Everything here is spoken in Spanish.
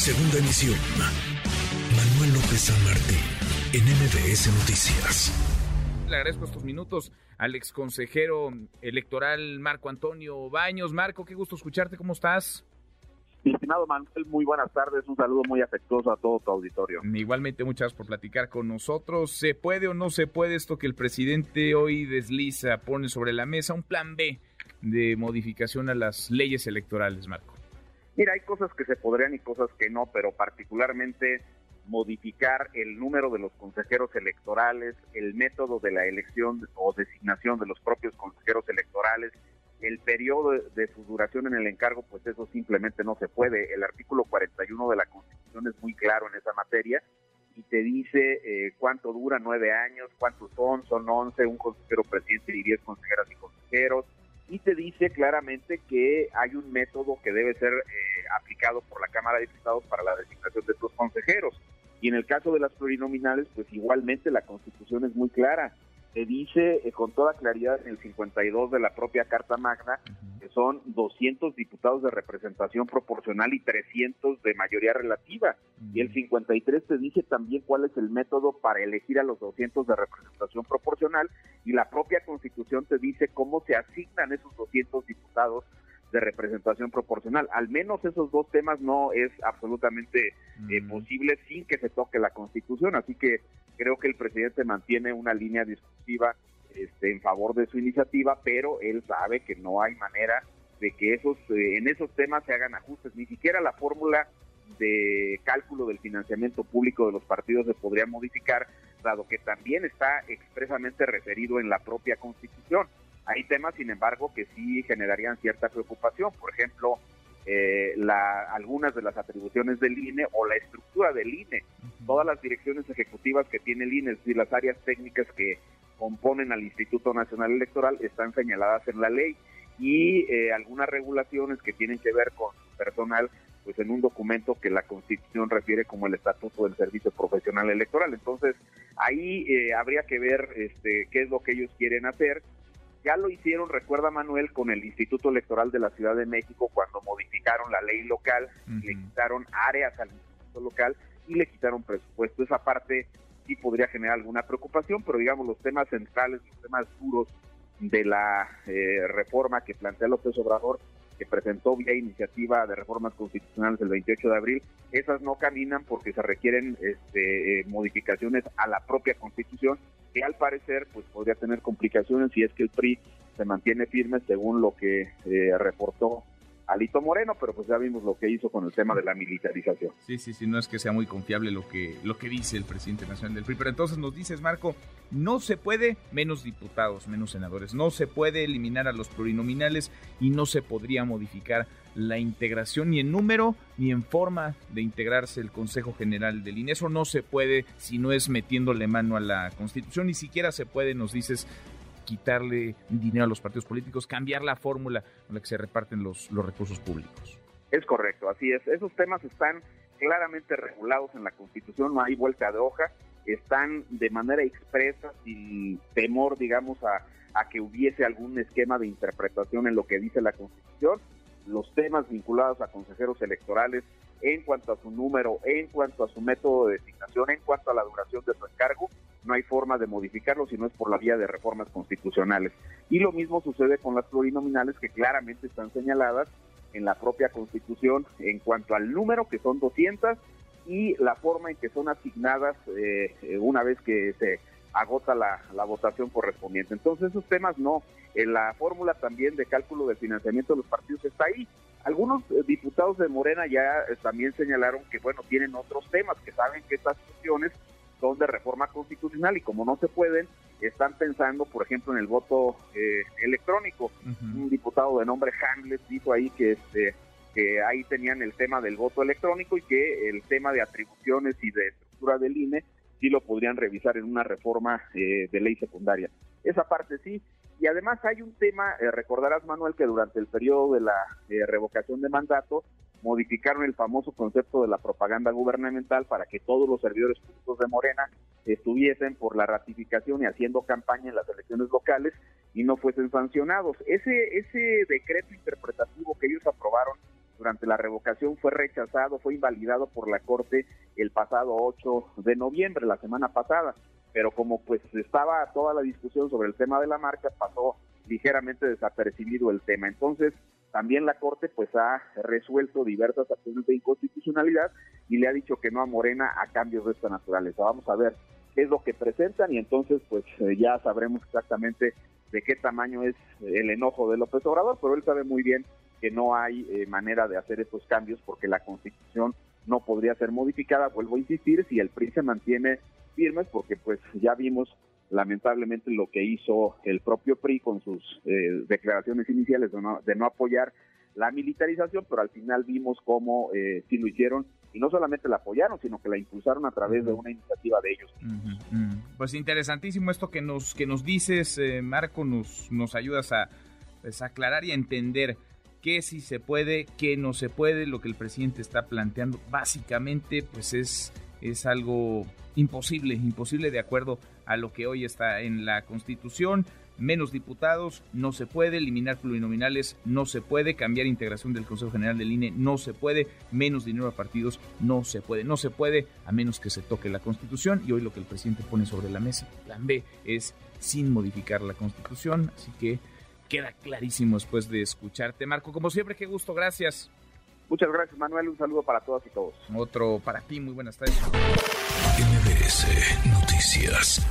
Segunda emisión. Manuel López San Martín, en MBS Noticias. Le agradezco estos minutos al ex consejero electoral Marco Antonio Baños. Marco, qué gusto escucharte, ¿cómo estás? estimado Manuel, muy buenas tardes, un saludo muy afectuoso a todo tu auditorio. Igualmente, muchas gracias por platicar con nosotros. ¿Se puede o no se puede esto que el presidente hoy desliza, pone sobre la mesa un plan B de modificación a las leyes electorales, Marco? Mira, hay cosas que se podrían y cosas que no, pero particularmente modificar el número de los consejeros electorales, el método de la elección o designación de los propios consejeros electorales, el periodo de su duración en el encargo, pues eso simplemente no se puede. El artículo 41 de la Constitución es muy claro en esa materia y te dice eh, cuánto dura, nueve años, cuántos son, son once, un consejero presidente y diez consejeras y consejeros, y te dice claramente que hay un método que debe ser eh, aplicado por la Cámara de Diputados para la designación de estos consejeros. Y en el caso de las plurinominales, pues igualmente la Constitución es muy clara se dice eh, con toda claridad en el 52 de la propia Carta Magna que son 200 diputados de representación proporcional y 300 de mayoría relativa. Y el 53 te dice también cuál es el método para elegir a los 200 de representación proporcional y la propia Constitución te dice cómo se asignan esos 200 diputados de representación proporcional. Al menos esos dos temas no es absolutamente eh, posible sin que se toque la Constitución. Así que creo que el presidente mantiene una línea discursiva este, en favor de su iniciativa, pero él sabe que no hay manera de que esos eh, en esos temas se hagan ajustes. Ni siquiera la fórmula de cálculo del financiamiento público de los partidos se podría modificar, dado que también está expresamente referido en la propia Constitución. Hay temas, sin embargo, que sí generarían cierta preocupación. Por ejemplo, eh, la, algunas de las atribuciones del INE o la estructura del INE. Todas las direcciones ejecutivas que tiene el INE, es decir, las áreas técnicas que componen al Instituto Nacional Electoral están señaladas en la ley y eh, algunas regulaciones que tienen que ver con personal pues en un documento que la Constitución refiere como el Estatuto del Servicio Profesional Electoral. Entonces, ahí eh, habría que ver este, qué es lo que ellos quieren hacer ya lo hicieron, recuerda Manuel, con el Instituto Electoral de la Ciudad de México cuando modificaron la ley local, le quitaron áreas al Instituto local y le quitaron presupuesto. Esa parte sí podría generar alguna preocupación, pero digamos los temas centrales, los temas duros de la eh, reforma que plantea López Obrador, que presentó vía iniciativa de reformas constitucionales el 28 de abril, esas no caminan porque se requieren este, eh, modificaciones a la propia constitución que al parecer pues podría tener complicaciones si es que el PRI se mantiene firme según lo que eh, reportó Alito Moreno, pero pues ya vimos lo que hizo con el tema de la militarización. Sí, sí, sí, no es que sea muy confiable lo que, lo que dice el presidente nacional del PRI, pero entonces nos dices, Marco, no se puede menos diputados, menos senadores, no se puede eliminar a los plurinominales y no se podría modificar la integración ni en número ni en forma de integrarse el Consejo General del INE. Eso no se puede si no es metiéndole mano a la Constitución, ni siquiera se puede, nos dices, quitarle dinero a los partidos políticos, cambiar la fórmula con la que se reparten los, los recursos públicos. Es correcto, así es. Esos temas están claramente regulados en la Constitución, no hay vuelta de hoja, están de manera expresa, sin temor, digamos, a, a que hubiese algún esquema de interpretación en lo que dice la Constitución. Los temas vinculados a consejeros electorales en cuanto a su número, en cuanto a su método de designación, en cuanto a la duración de su encargo, no hay forma de modificarlo si no es por la vía de reformas constitucionales. Y lo mismo sucede con las plurinominales que claramente están señaladas en la propia Constitución en cuanto al número, que son 200, y la forma en que son asignadas eh, una vez que se agota la, votación correspondiente. Entonces esos temas no. En la fórmula también de cálculo del financiamiento de los partidos está ahí. Algunos eh, diputados de Morena ya eh, también señalaron que, bueno, tienen otros temas, que saben que estas cuestiones son de reforma constitucional y como no se pueden, están pensando, por ejemplo, en el voto eh, electrónico. Un diputado de nombre Hamlet dijo ahí que este que ahí tenían el tema del voto electrónico y que el tema de atribuciones y de estructura del INE sí lo podrían revisar en una reforma eh, de ley secundaria. Esa parte sí. Y además hay un tema, eh, recordarás Manuel, que durante el periodo de la revocación de mandato modificaron el famoso concepto de la propaganda gubernamental para que todos los servidores públicos de Morena estuviesen por la ratificación y haciendo campaña en las elecciones locales y no fuesen sancionados. Ese, ese decreto interpretativo que ellos aprobaron durante la revocación fue rechazado, fue invalidado por la Corte el pasado 8 de noviembre, la semana pasada. Pero como pues estaba toda la discusión sobre el tema de la marca, pasó ligeramente desapercibido el tema. Entonces, también la Corte pues ha resuelto diversas acciones de inconstitucionalidad y le ha dicho que no a Morena a cambios de esta naturaleza. Vamos a ver qué es lo que presentan y entonces pues eh, ya sabremos exactamente de qué tamaño es el enojo de López Obrador, pero él sabe muy bien que no hay eh, manera de hacer estos cambios porque la Constitución no podría ser modificada, vuelvo a insistir, si el PRI se mantiene firmes, porque pues ya vimos lamentablemente lo que hizo el propio PRI con sus eh, declaraciones iniciales de no, de no, apoyar la militarización, pero al final vimos cómo eh, sí lo hicieron. Y no solamente la apoyaron, sino que la impulsaron a través de una iniciativa de ellos. Pues interesantísimo esto que nos que nos dices, eh, Marco, nos nos ayudas a pues, aclarar y a entender qué sí se puede, qué no se puede, lo que el presidente está planteando, básicamente pues es es algo imposible, imposible de acuerdo a lo que hoy está en la Constitución. Menos diputados, no se puede, eliminar plurinominales, no se puede, cambiar integración del Consejo General del INE, no se puede, menos dinero a partidos, no se puede, no se puede, a menos que se toque la Constitución. Y hoy lo que el presidente pone sobre la mesa, plan B, es sin modificar la Constitución. Así que queda clarísimo después de escucharte. Marco, como siempre, qué gusto, gracias. Muchas gracias, Manuel. Un saludo para todas y todos. Otro para ti. Muy buenas tardes. MBS Noticias.